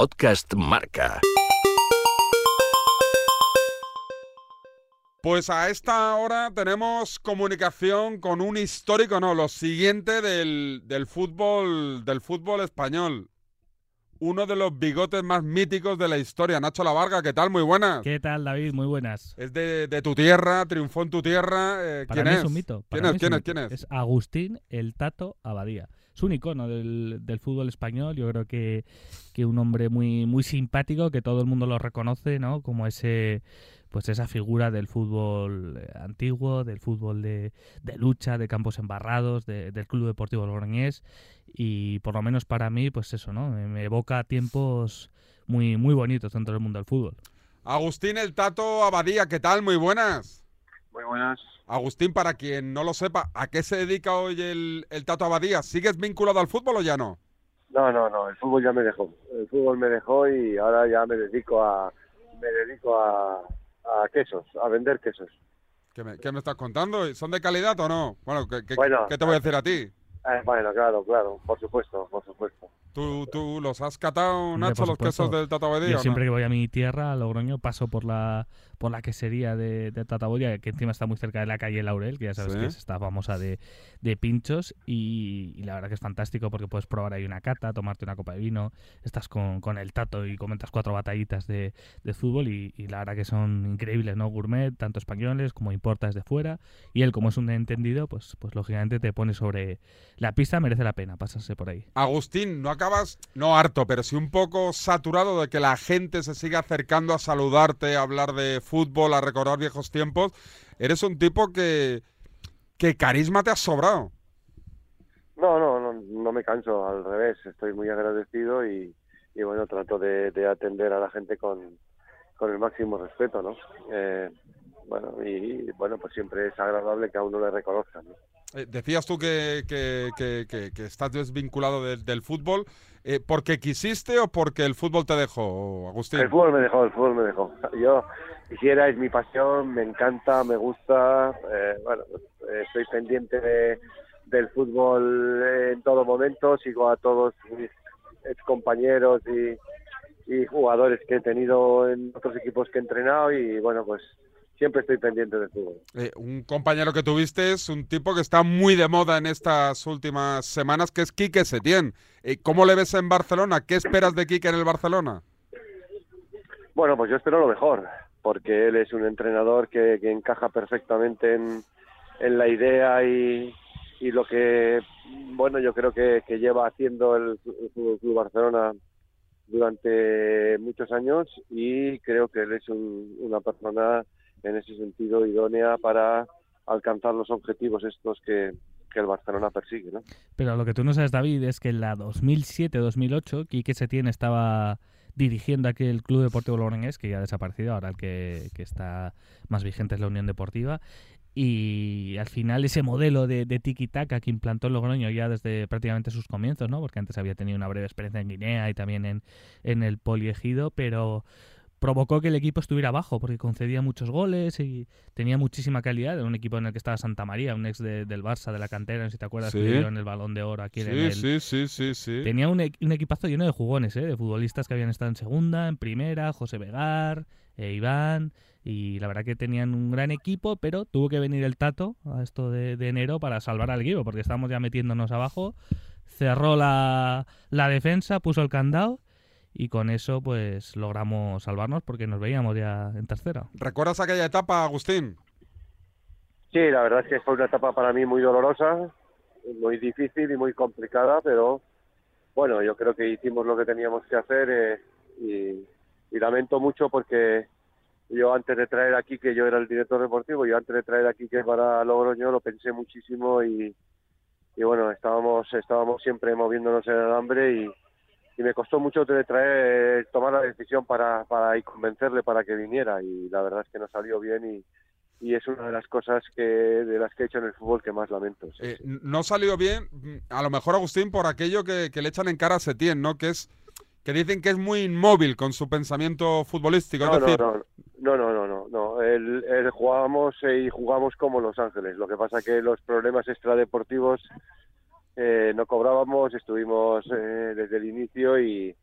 Podcast Marca. Pues a esta hora tenemos comunicación con un histórico, no, lo siguiente del, del fútbol del fútbol español. Uno de los bigotes más míticos de la historia, Nacho Lavarga, ¿qué tal? Muy buenas. ¿Qué tal, David? Muy buenas. Es de, de tu tierra, triunfó en tu tierra. eh, Para ¿Quién mí es? es un mito. ¿Quién es? ¿Quién un es? ¿Quién mito. es? Es Agustín el Tato Abadía. Es un icono del, del fútbol español. Yo creo que, que un hombre muy, muy simpático, que todo el mundo lo reconoce, ¿no? Como ese pues esa figura del fútbol antiguo, del fútbol de, de lucha, de campos embarrados, de- del Club Deportivo Logroñés y por lo menos para mí, pues eso, ¿no? Me, me evoca tiempos muy, muy bonitos dentro del mundo del fútbol. Agustín el Tato Abadía, ¿qué tal? Muy buenas. Muy buenas. Agustín, para quien no lo sepa, ¿a qué se dedica hoy el, el Tato Abadía? ¿Sigues vinculado al fútbol o ya no? No, no, no, el fútbol ya me dejó. El fútbol me dejó y ahora ya me dedico a me dedico a, a quesos, a vender quesos. ¿Qué me, qué me estás contando? ¿Son de calidad o no? Bueno, ¿qué, qué- Bueno, qué te voy a decir a ti? Eh, bueno, claro, claro, por supuesto, por supuesto. ¿Tú, tú los has catado, Nacho, los quesos del Tato Abadía? Yo no? siempre que voy a mi tierra, a Logroño, paso por la por la quesería de, de Tataboya, que encima está muy cerca de la calle Laurel, que ya sabes Sí. que es esta famosa de, de pinchos, y, y la verdad que es fantástico porque puedes probar ahí una cata, tomarte una copa de vino, estás con, con el Tato y comentas cuatro batallitas de, de fútbol, y, y la verdad que son increíbles, ¿no? Gourmet, tanto españoles como importas de fuera, y él, como es un entendido, pues, pues lógicamente te pone sobre la pista, merece la pena pasarse por ahí. Agustín, no acabas, no harto, pero sí un poco saturado de que la gente se siga acercando a saludarte, a hablar de fútbol, a recordar viejos tiempos. Eres un tipo que, que carisma te has sobrado. No, no, no, no me canso, al revés, estoy muy agradecido y, y bueno, trato de, de atender a la gente con, con el máximo respeto, ¿no? Eh, bueno, y bueno, pues siempre es agradable que a uno le reconozcan, ¿no? Eh, decías tú que, que- que- que- estás desvinculado del- del fútbol. eh, ¿Porque quisiste o porque el fútbol te dejó, Agustín? El fútbol me dejó, el fútbol me dejó. Yo quisiera, es mi pasión, me encanta, me gusta. eh, bueno, eh, estoy pendiente de, del fútbol en todo momento, sigo a todos mis ex compañeros y, y jugadores que he tenido en otros equipos que he entrenado y bueno, pues siempre estoy pendiente del fútbol. Eh, un compañero que tuviste es un tipo que está muy de moda en estas últimas semanas, que es Quique Setién. Eh, ¿Cómo le ves en Barcelona? ¿Qué esperas de Quique en el Barcelona? Bueno, pues yo espero lo mejor, porque él es un entrenador que, que encaja perfectamente en, en la idea y, y lo que, bueno, yo creo que, que lleva haciendo el, Fútbol Club Barcelona durante muchos años y creo que él es un- una persona en ese sentido idónea para alcanzar los objetivos estos que, que el Barcelona persigue, ¿no? Pero lo que tú no sabes, David, es que en la 2007-2008, Quique Setién estaba dirigiendo aquel Club Deportivo Logroñés, que ya ha desaparecido, ahora el que, que está más vigente es la Unión Deportiva. Y al final ese modelo de, de tiki-taka que implantó Logroño ya desde prácticamente sus comienzos, ¿no? Porque antes había tenido una breve experiencia en Guinea y también en, en el Poliegido, pero provocó que el equipo estuviera abajo porque concedía muchos goles y tenía muchísima calidad. Era un equipo en el que estaba Santa María, un ex de- del Barça, de la cantera, no sé si te acuerdas, Sí. que dieron el balón de oro aquí en el, Sí, sí, sí, sí, sí. Tenía un, e- un equipazo lleno de jugones, ¿eh? de futbolistas que habían estado en segunda, en primera, José Vegar, eh, Iván, y la verdad que tenían un gran equipo, pero tuvo que venir el Tato a esto de, de enero para salvar al equipo, porque estábamos ya metiéndonos abajo, cerró la, la defensa, puso el candado, y con eso pues logramos salvarnos porque nos veíamos ya en tercera. ¿Recuerdas aquella etapa, Agustín? Sí, la verdad es que fue una etapa para mí muy dolorosa, muy difícil y muy complicada, pero bueno, yo creo que hicimos lo que teníamos que hacer eh, y, y lamento mucho porque yo antes de traer aquí que yo era el director deportivo, yo antes de traer aquí que para Logroño lo pensé muchísimo y, y bueno, estábamos estábamos siempre moviéndonos en el hambre y, y me costó mucho traer tomar la decisión para para y convencerle para que viniera y la verdad es que no salió bien y y es una de las cosas que de las que he hecho en el fútbol que más lamento. sí. Eh, no salió bien, a lo mejor Agustín, por aquello que, que le echan en cara a Setién, ¿no? Que es que dicen que es muy inmóvil con su pensamiento futbolístico. no, es decir, no, no, no, no, no, no. El, el jugábamos eh, y jugamos como Los Ángeles. Lo que pasa que los problemas extradeportivos eh, no cobrábamos, estuvimos eh, desde el inicio y,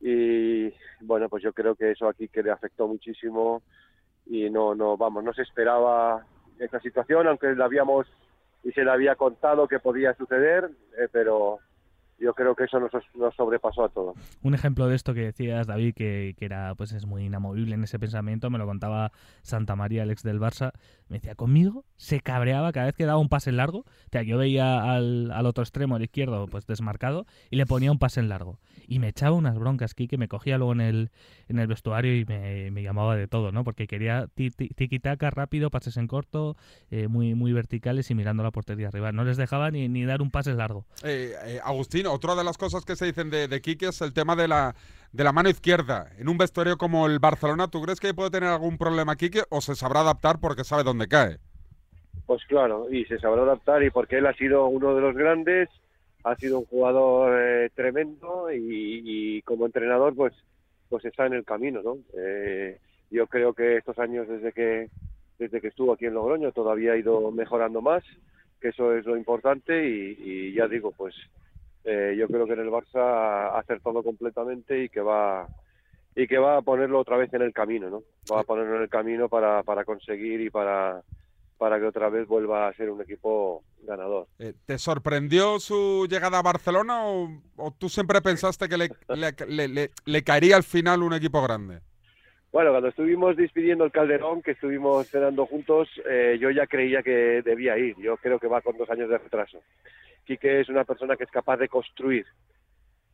y bueno, pues yo creo que eso aquí que le afectó muchísimo y no, no, vamos, no se esperaba esa situación, aunque la habíamos y se le había contado que podía suceder, eh, pero yo creo que eso nos, nos, sobrepasó a todos. Un ejemplo de esto que decías, David, que, que, era pues es muy inamovible en ese pensamiento, me lo contaba Santa María, el ex del Barça, me decía, conmigo se cabreaba cada vez que daba un pase en largo, o sea, yo veía al, al otro extremo, al izquierdo, pues desmarcado, y le ponía un pase en largo. Y me echaba unas broncas aquí que me cogía luego en el, en el vestuario y me, me llamaba de todo, ¿no? Porque quería tiki-taka rápido, pases en corto, eh, muy, muy verticales y mirando la portería arriba. No les dejaba ni, ni dar un pase largo. Eh, eh, Agustín, otra de las cosas que se dicen de, de Quique es el tema de la, de la mano izquierda. En un vestuario como el Barcelona, ¿tú crees que puede tener algún problema Quique o se sabrá adaptar porque sabe dónde cae? Pues claro, y se sabrá adaptar y porque él ha sido uno de los grandes, ha sido un jugador eh, tremendo y, como entrenador pues pues está en el camino, ¿no? Eh, yo creo que estos años desde que desde que estuvo aquí en Logroño todavía ha ido mejorando más, que eso es lo importante y ya digo, pues eh, yo creo que en el Barça ha acertado completamente y que va y que va a ponerlo otra vez en el camino, ¿no? Va a ponerlo en el camino para, para conseguir y para para que otra vez vuelva a ser un equipo ganador. Eh, ¿Te sorprendió su llegada a Barcelona o, o tú siempre pensaste que le, le, le, le, caería al final un equipo grande? Bueno, cuando estuvimos despidiendo el Calderón, que estuvimos cenando juntos, eh, yo ya creía que debía ir. Yo creo que va con dos años de retraso. Quique es una persona que es capaz de construir.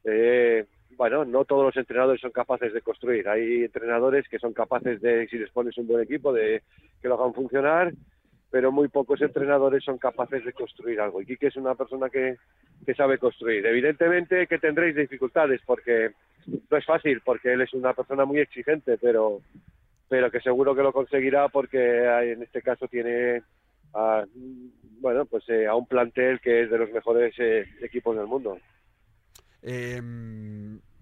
Eh, bueno, no todos los entrenadores son capaces de construir. Hay entrenadores que son capaces de, si les pones un buen equipo, de que lo hagan funcionar, pero muy pocos entrenadores son capaces de construir algo. Y Quique es una persona que, sabe construir. Evidentemente que tendréis dificultades porque no es fácil, porque él es una persona muy exigente, pero, pero que seguro que lo conseguirá porque en este caso tiene a, bueno, pues eh, a un plantel que es de los mejores eh, equipos del mundo. Eh,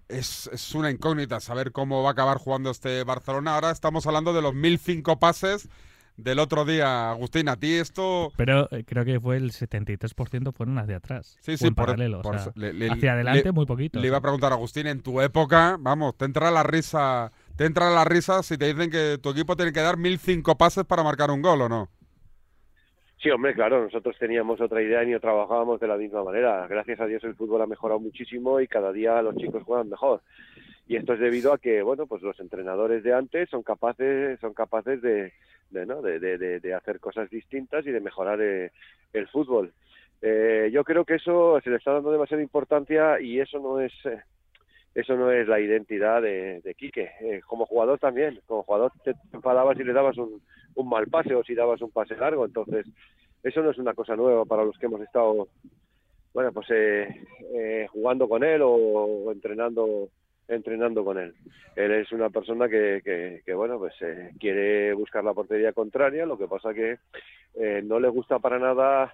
es, es, una incógnita saber cómo va a acabar jugando este Barcelona. Ahora estamos hablando de los 1005 pases del otro día, Agustín. A ti esto. Pero eh, creo que fue el 73% fueron hacia atrás. Sí, sí, por, paralelo. Por, o sea, le, le, hacia adelante, le, muy poquito. Le iba a preguntar a Agustín, en tu época, vamos, te entra la risa. Te entra la risa si te dicen que tu equipo tiene que dar 1005 pases para marcar un gol o no. Sí, hombre, claro, nosotros teníamos otra idea y trabajábamos de la misma manera. Gracias a Dios el fútbol ha mejorado muchísimo y cada día los chicos juegan mejor. Y esto es debido a que, bueno, pues los entrenadores de antes son capaces, son capaces de, de, ¿no? de hacer cosas distintas y de mejorar eh, el fútbol. Eh, yo creo que eso se le está dando demasiada importancia y eso no es eh, eso no es la identidad de, de Quique. Eh, como jugador también, como jugador te enfadabas si le dabas un, un mal pase o si dabas un pase largo, entonces eso no es una cosa nueva para los que hemos estado, bueno, pues eh, eh, jugando con él o, entrenando entrenando con él. Él es una persona que, que, que bueno, pues eh, quiere buscar la portería contraria, lo que pasa que eh, no le gusta para nada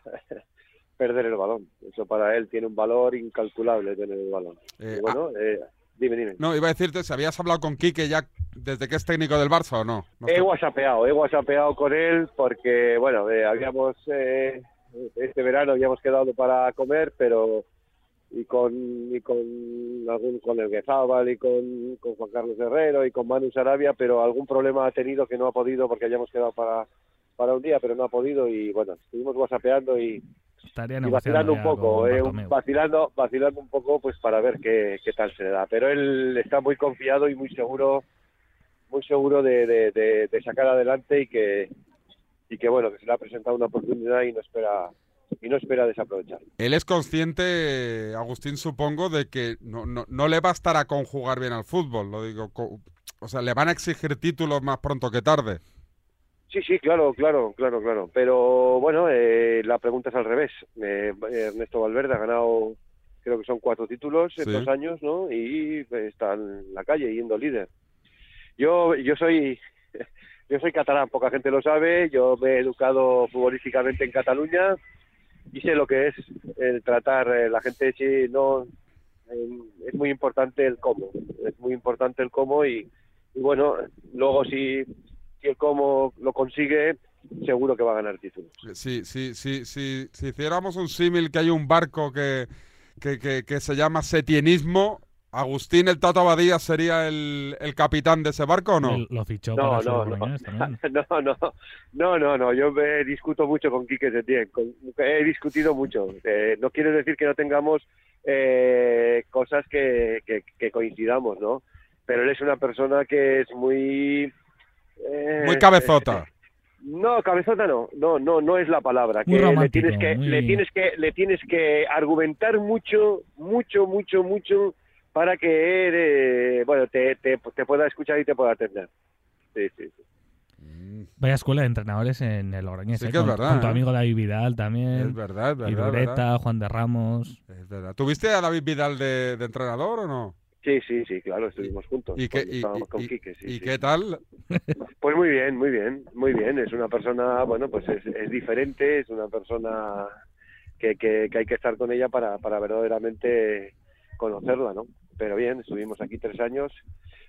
perder el balón. Eso para él tiene un valor incalculable tener el balón. Eh, y bueno, eh, dime, dime. No, iba a decirte, si habías hablado con Quique ya desde que es técnico del Barça o no. no he whatsappeado, he whatsappeado con él porque, bueno, eh, habíamos, eh, este verano habíamos quedado para comer, pero y con y con algún con el Guezábal y con, con Juan Carlos Herrero y con Manu Sarabia, pero algún problema ha tenido que no ha podido porque hayamos quedado para para un día, pero no ha podido y bueno, estuvimos whatsappeando y, y vacilando un poco, eh, vacilando, vacilando un poco pues para ver qué, qué tal se le da. Pero él está muy confiado y muy seguro, muy seguro de, de, de, de sacar adelante y que y que bueno, que se le ha presentado una oportunidad y no espera y no espera desaprovechar. Él es consciente, Agustín, supongo, de que no, no, no le bastará con jugar bien al fútbol, lo digo, o sea, le van a exigir títulos más pronto que tarde. Sí, sí, claro, claro, claro, claro. Pero bueno, eh, la pregunta es al revés. Eh, Ernesto Valverde ha ganado, creo que son cuatro títulos en sí. dos años, ¿no? Y está en la calle yendo líder. Yo, yo soy, yo soy catalán, poca gente lo sabe. Yo me he educado futbolísticamente en Cataluña y sé lo que es el tratar. Eh, la gente sí no es muy importante el cómo, es muy importante el cómo y, y bueno, luego si si el cómo lo consigue, seguro que va a ganar títulos. Sí, sí, sí, sí, si hiciéramos un símil que hay un barco que, que, que, que se llama setienismo, ¿Agustín el Tato Abadía sería el, el capitán de ese barco o no? Él lo fichó No, para su no, no. También. No, no, no, no, no. Yo me discuto mucho con Quique Setién. Con- he discutido mucho. Eh, no quiere decir que no tengamos eh, cosas que, que- que coincidamos, ¿no? Pero él es una persona que es muy... eh, Muy cabezota. No, cabezota no, no, no, no es la palabra. Muy que le romántico, tienes que, muy- le tienes que, le tienes que argumentar mucho, mucho, mucho, mucho para que él, eh, bueno, te, te, te pueda escuchar y te pueda atender. Sí, sí, sí. Vaya escuela de entrenadores en el Logroñés. Sí ¿eh? que es verdad, con tu ¿eh? amigo David Vidal también. Es verdad, es verdad. es Irureta, verdad. Juan de Ramos. Es verdad. ¿Tuviste a David Vidal de, de entrenador o no? Sí, sí, sí, claro, estuvimos juntos. ¿Y qué, y- con y- Quique, sí, y sí. qué tal? Pues muy bien, muy bien, muy bien. Es una persona, bueno, pues es, es diferente, es una persona que, que, que hay que estar con ella para, para verdaderamente conocerla, ¿no? Pero bien, estuvimos aquí tres años,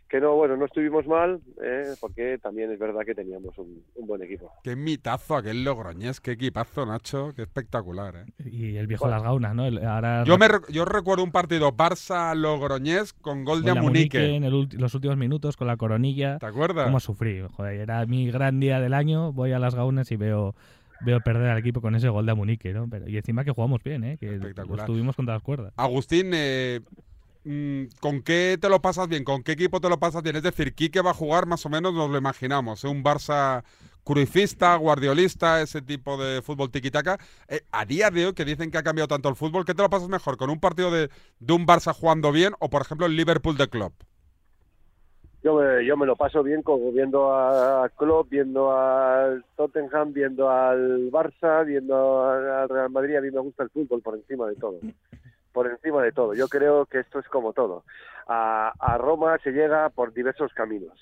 que no, bueno, no estuvimos mal, ¿eh? porque también es verdad que teníamos un, un buen equipo. Qué mitazo aquel Logroñés, qué equipazo, Nacho, qué espectacular, ¿eh? Y el viejo Bueno. Las Gaunas, ¿no? El- ahora Yo, me, yo recuerdo un partido Barça-Logroñés con gol de Amunique. Munique en el ulti- los últimos minutos con la coronilla. ¿Te acuerdas? ¿Cómo sufrí? Joder, era mi gran día del año. Voy a Las Gaunas y veo veo perder al equipo con ese gol de Amunique, ¿no? Pero, y encima que jugamos bien, ¿eh? Que Espectacular. estuvimos contra las cuerdas. Agustín, eh, ¿con qué te lo pasas bien? ¿Con qué equipo te lo pasas bien? Es decir, Quique va a jugar más o menos, nos lo imaginamos, ¿eh? un Barça cruifista, guardiolista, ese tipo de fútbol tiquitaca. Eh, a día de hoy, que dicen que ha cambiado tanto el fútbol, ¿qué te lo pasas mejor? ¿Con un partido de, un Barça jugando bien o, por ejemplo, el Liverpool de Klopp? Yo me, yo me lo paso bien viendo a Klopp, viendo al Tottenham, viendo al Barça, viendo al Real Madrid. A mí me gusta el fútbol por encima de todo. Por encima de todo. Yo creo que esto es como todo. A, a Roma se llega por diversos caminos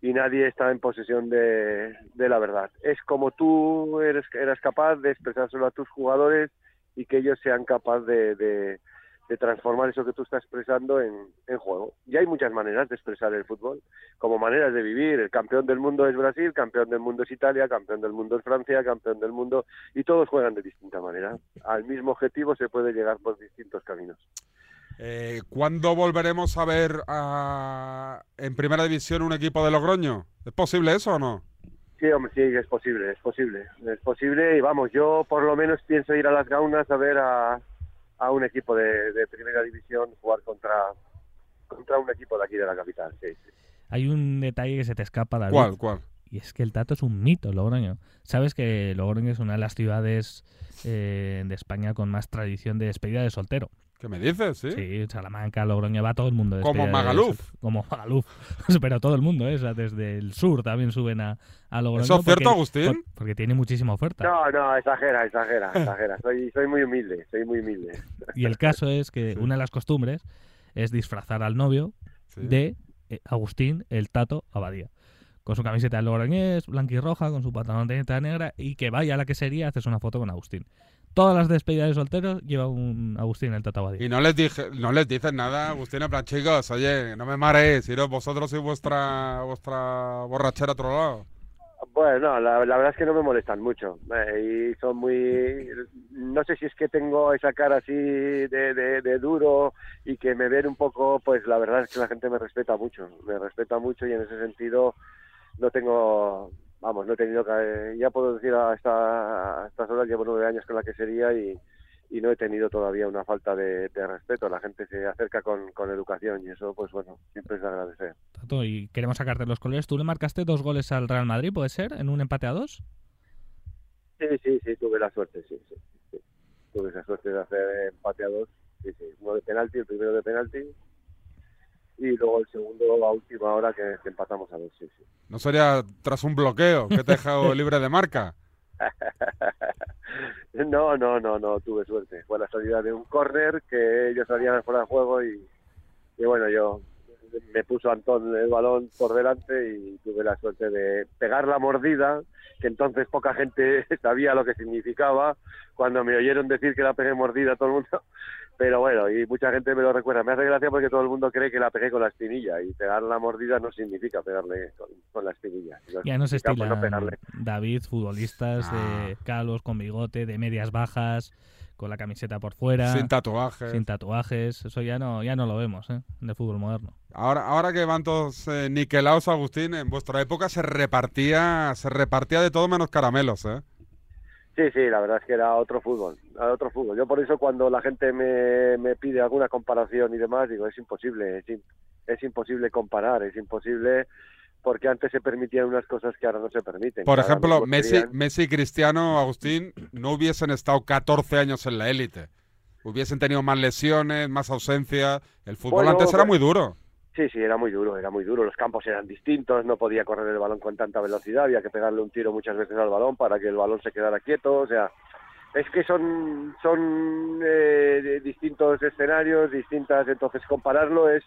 y nadie está en posesión de, la verdad. Es como tú eres, eras capaz de expresárselo a tus jugadores y que ellos sean capaces de- de transformar eso que tú estás expresando en, en juego. Y hay muchas maneras de expresar el fútbol, como maneras de vivir. El campeón del mundo es Brasil, campeón del mundo es Italia, campeón del mundo es Francia, campeón del mundo, y todos juegan de distinta manera. Al mismo objetivo se puede llegar por distintos caminos. Eh, ¿Cuándo volveremos a ver a- en Primera División un equipo de Logroño? ¿Es posible eso o no? Sí, hombre, sí, es posible, es posible. Es posible y vamos, yo por lo menos pienso ir a las gaunas a ver a, a un equipo de, de primera división jugar contra contra un equipo de aquí de la capital. Sí, sí. Hay un detalle que se te escapa, David. ¿Cuál, cuál? Y es que el Tato es un mito, Logroño. Sabes que Logroño es una de las ciudades eh, de España con más tradición de despedida de soltero. ¿Qué me dices? Sí. Sí, Salamanca, Logroño, va todo el mundo. de Como de Magaluf. Como Magaluf. Pero todo el mundo, ¿eh? O sea, desde el sur también suben a, a Logroño. ¿Eso es cierto, porque- Agustín? por- Porque tiene muchísima oferta. No, no, exagera, exagera, exagera. Soy, soy muy humilde, soy muy humilde. Y el caso es que Sí. una de las costumbres es disfrazar al novio Sí. de eh, Agustín el Tato Abadía. Con su camiseta de logroñés, blanquirroja, con su pantaloneta negra y que vaya a la quesería haces una foto con Agustín. Todas las despedidas de solteros lleva un Agustín el Tato Abadía. Y no les dije, no les dices nada, Agustín, en plan, chicos, oye, no me mareéis, iros vosotros y vuestra vuestra borrachera a otro lado. Bueno, no, la, la verdad es que no me molestan mucho. eh, y son muy. No sé si es que tengo esa cara así de, de, de duro y que me ven un poco. Pues la verdad es que la gente me respeta mucho. Me respeta mucho y en ese sentido no tengo. Vamos, no he tenido que. Ya puedo decir a, esta, a estas horas, llevo nueve años con la que sería y, y no he tenido todavía una falta de, de respeto. La gente se acerca con, con educación y eso, pues bueno, siempre es de agradecer. Tato, y queremos sacarte los colores. ¿Tú le marcaste dos goles al Real Madrid, puede ser? ¿En un empate a dos? Sí, sí, sí, tuve la suerte, sí, sí, sí. Tuve esa suerte de hacer empate a dos, sí, sí. Uno de penalti, el primero de penalti, y luego el segundo a última hora que, que empatamos a sí, sí. No sería tras un bloqueo que te he dejado libre de marca. No, no, no, no, tuve suerte. Fue la salida de un córner que ellos salían fuera de juego y, y bueno, yo me puso Antón el balón por delante y tuve la suerte de pegar la mordida, que entonces poca gente sabía lo que significaba. Cuando me oyeron decir que la pegué mordida todo el mundo, pero bueno, y mucha gente me lo recuerda. Me hace gracia porque todo el mundo cree que la pegué con la espinilla y pegar la mordida no significa pegarle con, con la espinilla. Ya no se significa, pues, estilan, no pegarle. David, futbolistas Ah. de calos, con bigote, de medias bajas, con la camiseta por fuera, Sin tatuajes. sin tatuajes. Eso ya no, ya no lo vemos ¿eh? en el fútbol moderno. Ahora, ahora que van todos eh, niquelados, Agustín, en vuestra época se repartía, se repartía de todo menos caramelos, ¿eh? Sí, sí, la verdad es que era otro fútbol, era otro fútbol. Yo por eso cuando la gente me, me pide alguna comparación y demás, digo, es imposible, es, es imposible comparar, es imposible porque antes se permitían unas cosas que ahora no se permiten. Por ejemplo, Messi, Messi y Cristiano, Agustín, no hubiesen estado 14 años en la élite. Hubiesen tenido más lesiones, más ausencia. El fútbol Bueno, antes era muy duro. Sí, sí, era muy duro, era muy duro. Los campos eran distintos, no podía correr el balón con tanta velocidad, había que pegarle un tiro muchas veces al balón para que el balón se quedara quieto. O sea, es que son, son eh, distintos escenarios, distintas. Entonces, compararlo es,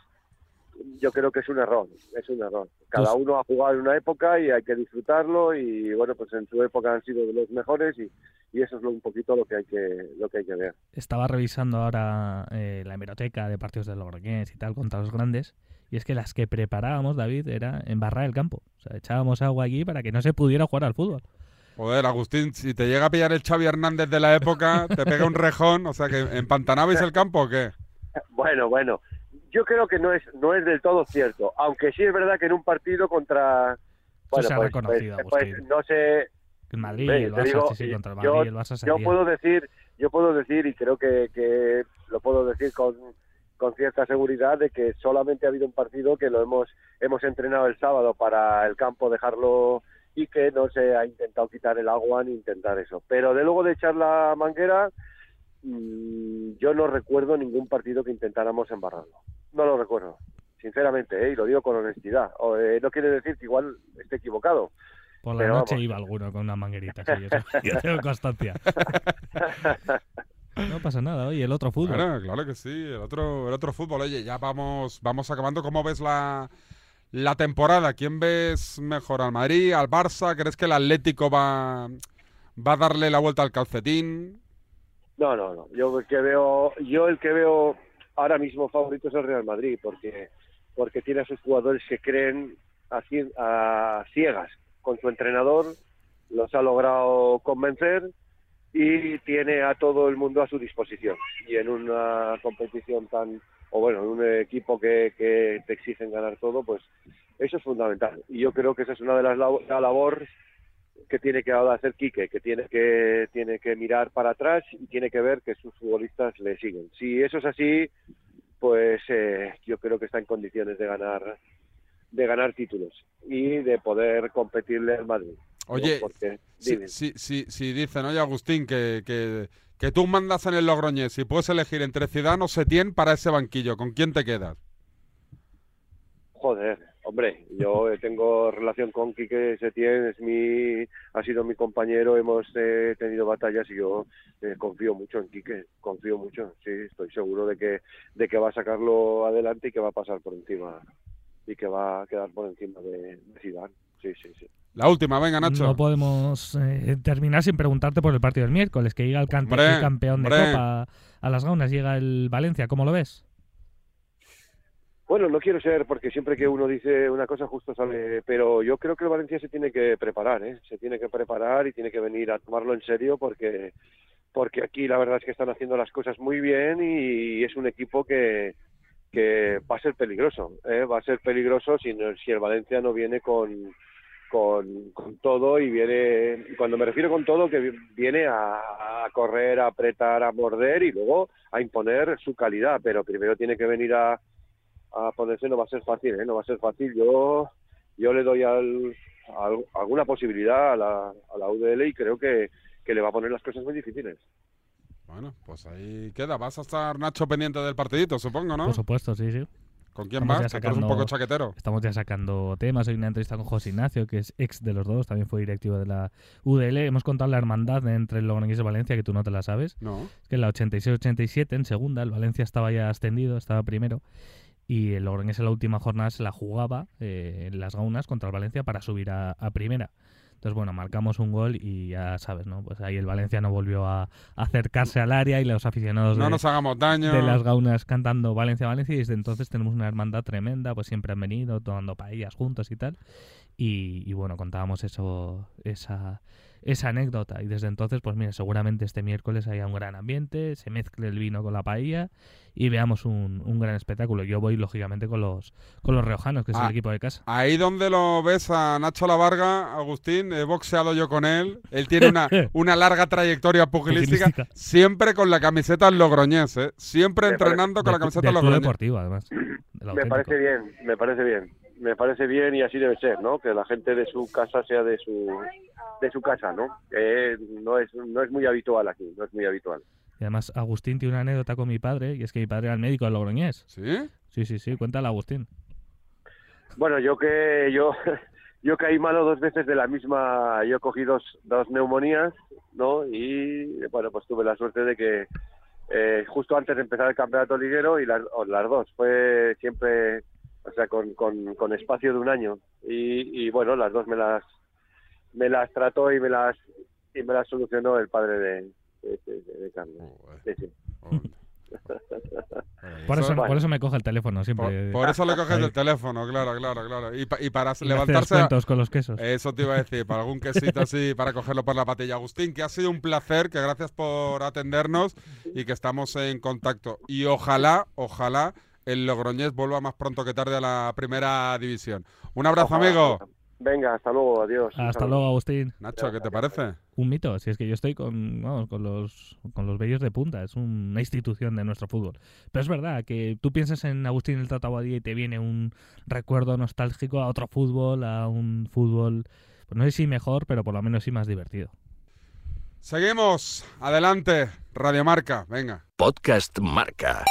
yo creo que es un error, es un error. Cada Pues- uno ha jugado en una época y hay que disfrutarlo y bueno, pues en su época han sido de los mejores y, y eso es lo, un poquito lo que hay que, lo que hay que ver. Estaba revisando ahora eh, la hemeroteca de partidos de Logroñés y tal contra los grandes. Y es que las que preparábamos, David, era embarrar el campo. O sea, echábamos agua allí para que no se pudiera jugar al fútbol. Joder, Agustín, si te llega a pillar el Xavi Hernández de la época, te pega un rejón. O sea, que ¿empantanabais el campo o qué? Bueno, bueno, yo creo que no es no es del todo cierto, aunque sí es verdad que en un partido contra bueno, se ha pues, reconocido, pues- pues, no sé, El Madrid, el Barça, digo, sí, sí, contra el yo- Madrid, el Barça yo puedo decir, yo puedo decir y creo que, que lo puedo decir con, con cierta seguridad de que solamente ha habido un partido que lo hemos hemos entrenado el sábado para el campo dejarlo y que no se ha intentado quitar el agua ni intentar eso. Pero de luego de echar la manguera, mm, yo no recuerdo ningún partido que intentáramos embarrarlo. No lo recuerdo, sinceramente, ¿eh? y lo digo con honestidad. O, eh, no quiere decir que igual esté equivocado. Por la noche vamos. iba alguno con una manguerita, sí, yo tengo constancia. No pasa nada, oye, el otro fútbol. Claro, claro que sí. El otro, el otro fútbol. Oye, ya vamos, vamos acabando. ¿Cómo ves la, la temporada? ¿Quién ves mejor? ¿Al Madrid? ¿Al Barça? ¿Crees que el Atlético va, va a darle la vuelta al calcetín? No, no, no. Yo el que veo, yo el que veo ahora mismo favorito es el Real Madrid, porque porque tiene a sus jugadores que creen a, a ciegas con su entrenador, los ha logrado convencer y tiene a todo el mundo a su disposición. Y en una competición tan, o bueno, en un equipo que, que te exigen ganar todo, pues eso es fundamental. Y yo creo que esa es una de las la labor que tiene que ahora hacer Quique, que tiene que tiene que mirar para atrás y tiene que ver que sus futbolistas le siguen. Si eso es así, pues eh, yo creo que está en condiciones de ganar de ganar títulos y de poder competirle al Madrid. Oye, Porque, Si, si, si, si dicen, oye Agustín, que, que, que tú mandas en el Logroñés y puedes elegir entre Zidane o Setién para ese banquillo, ¿con quién te quedas? Joder, hombre, yo tengo relación con Quique Setién, es mi, ha sido mi compañero, hemos eh, tenido batallas y yo eh, confío mucho en Quique, confío mucho, sí, estoy seguro de que, de que va a sacarlo adelante y que va a pasar por encima y que va a quedar por encima de, de Zidane, sí, sí, sí. La última, venga Nacho. No podemos eh, terminar sin preguntarte por el partido del miércoles, que llega el, cante- Hombre, el campeón de hombre. Copa a las gaunas, llega el Valencia, ¿cómo lo ves? Bueno, no quiero ser, porque siempre que uno dice una cosa justo sale, pero yo creo que el Valencia se tiene que preparar, ¿eh? Se tiene que preparar y tiene que venir a tomarlo en serio porque porque aquí la verdad es que están haciendo las cosas muy bien y es un equipo que, que va a ser peligroso, ¿eh? va a ser peligroso si, si el Valencia no viene con, con, todo y viene, cuando me refiero con todo, que vi- viene a correr, a apretar, a morder y luego a imponer su calidad, pero primero tiene que venir a, a ponerse, no va a ser fácil, ¿eh? no va a ser fácil. Yo yo le doy al, al- alguna posibilidad a la, a la UDL y creo que, que le va a poner las cosas muy difíciles. Bueno, pues ahí queda. Vas a estar, Nacho, pendiente del partidito, supongo, ¿no? Por supuesto, sí, sí. ¿Con quién Estamos tú eres un sacando- poco chaquetero. Estamos ya sacando temas. Hay una entrevista con José Ignacio, que es ex de los dos, también fue directivo de la UDL. Hemos contado la hermandad entre el Logroñés y Valencia, que tú no te la sabes. No. Es que en la 86-87, en segunda, el Valencia estaba ya ascendido, estaba primero. Y el Logroñés en la última jornada se la jugaba eh, en las gaunas contra el Valencia para subir a, a primera. Entonces, bueno, marcamos un gol y ya sabes, ¿no? Pues ahí el Valencia no volvió a, a acercarse al área y los aficionados No de, nos hagamos daño. de las gaunas cantando Valencia, Valencia. Y desde entonces tenemos una hermandad tremenda, pues siempre han venido tomando paellas juntos y tal. Y, y bueno, contábamos eso, esa, esa anécdota. Y desde entonces, pues mira, seguramente este miércoles haya un gran ambiente, se mezcle el vino con la paella y veamos un, un gran espectáculo. Yo voy, lógicamente, con los, con los riojanos, que es Ah. el equipo de casa. Ahí donde lo ves a Nacho La Varga, Agustín, he boxeado yo con él. Él tiene una, una larga trayectoria pugilística, Pugilística. siempre con la camiseta Logroñés, ¿eh? Siempre entrenando con la camiseta Club Logroñés. deportivo, además. Me parece bien, me parece bien. Me parece bien y así debe ser, ¿no? Que la gente de su casa sea de su de su casa, ¿no? Que no es no es muy habitual aquí, no es muy habitual. Y además, Agustín tiene una anécdota con mi padre, y es que mi padre era el médico del Logroñés. ¿Sí? Sí, sí, sí, cuéntala, Agustín. Bueno, yo que yo yo caí malo dos veces de la misma, yo cogí dos, dos neumonías, ¿no? Y bueno, pues tuve la suerte de que eh, justo antes de empezar el campeonato liguero y las, las dos, fue siempre, o sea, con, con, con espacio de un año. Y, y bueno, las dos me las me las trató y me las y me las solucionó el padre de, de, de- de Carlos. Joder, Sí, sí. Por eso, Bueno. por eso me coge el teléfono siempre. por eso le coges Ahí. el teléfono, claro, claro, claro. Y, pa- y para Y levantarse... descuentos con los quesos. Eso te iba a decir, para algún quesito así, para cogerlo por la patilla. Agustín, que ha sido un placer, que gracias por atendernos y que estamos en contacto. Y ojalá, ojalá el Logroñés vuelva más pronto que tarde a la primera división. Un abrazo, Ojalá. amigo. Venga, hasta luego, adiós. Hasta luego, Agustín. Nacho, ¿qué te parece? Un mito, si es que yo estoy con, vamos, con los con los bellos de punta, es una institución de nuestro fútbol. Pero es verdad que tú piensas en Agustín el Tatabadía y te viene un recuerdo nostálgico a otro fútbol, a un fútbol, pues no sé si mejor, pero por lo menos sí más divertido. Seguimos. Adelante. Radiomarca. Venga. Podcast Marca.